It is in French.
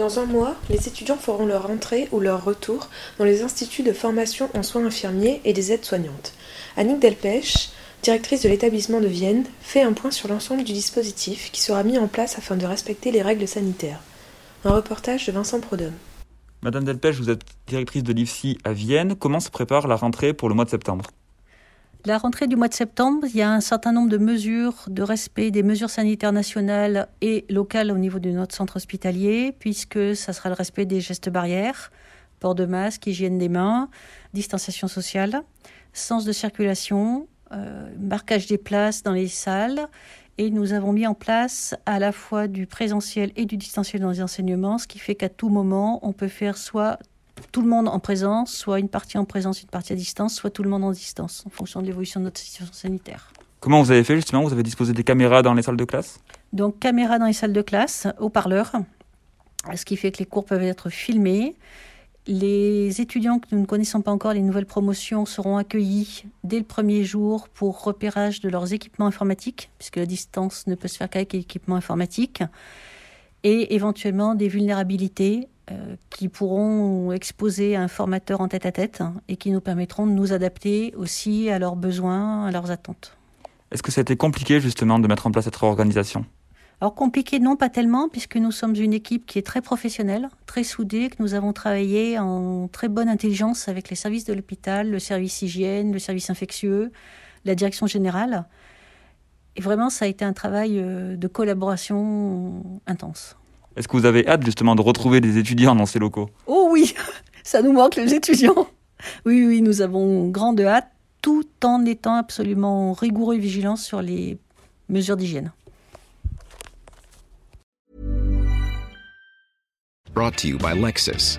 Dans un mois, les étudiants feront leur entrée ou leur retour dans les instituts de formation en soins infirmiers et des aides-soignantes. Annick Delpech, directrice de l'établissement de Vienne, fait un point sur l'ensemble du dispositif qui sera mis en place afin de respecter les règles sanitaires. Un reportage de Vincent Prodhomme. Madame Delpech, vous êtes directrice de l'IFSI à Vienne. Comment se prépare la rentrée pour le mois de septembre? La rentrée du mois de septembre, il y a un certain nombre de mesures de respect des mesures sanitaires nationales et locales au niveau de notre centre hospitalier, puisque ça sera le respect des gestes barrières, port de masque, hygiène des mains, distanciation sociale, sens de circulation, euh, marquage des places dans les salles. Et nous avons mis en place à la fois du présentiel et du distanciel dans les enseignements, ce qui fait qu'à tout moment, on peut faire soit tout le monde en présence, soit une partie en présence, une partie à distance, soit tout le monde en distance, en fonction de l'évolution de notre situation sanitaire. Comment vous avez fait justement? Vous avez disposé des caméras dans les salles de classe? Donc caméras dans les salles de classe, haut-parleurs, ce qui fait que les cours peuvent être filmés. Les étudiants que nous ne connaissons pas encore, les nouvelles promotions, seront accueillis dès le premier jour pour repérage de leurs équipements informatiques, puisque la distance ne peut se faire qu'avec équipements informatiques, et éventuellement des vulnérabilités qui pourront exposer un formateur en tête-à-tête et qui nous permettront de nous adapter aussi à leurs besoins, à leurs attentes. Est-ce que ça a été compliqué justement de mettre en place cette organisation alors compliqué, non pas tellement, puisque nous sommes une équipe qui est très professionnelle, très soudée, que nous avons travaillé en très bonne intelligence avec les services de l'hôpital, le service hygiène, le service infectieux, la direction générale. Et vraiment, ça a été un travail euh, de collaboration intense. Est-ce que vous avez hâte justement de retrouver des étudiants dans ces locaux? Oh oui, ça nous manque les étudiants. Oui, oui, nous avons grande hâte, tout en étant absolument rigoureux et vigilants sur les mesures d'hygiène. Brought to you by Lexus.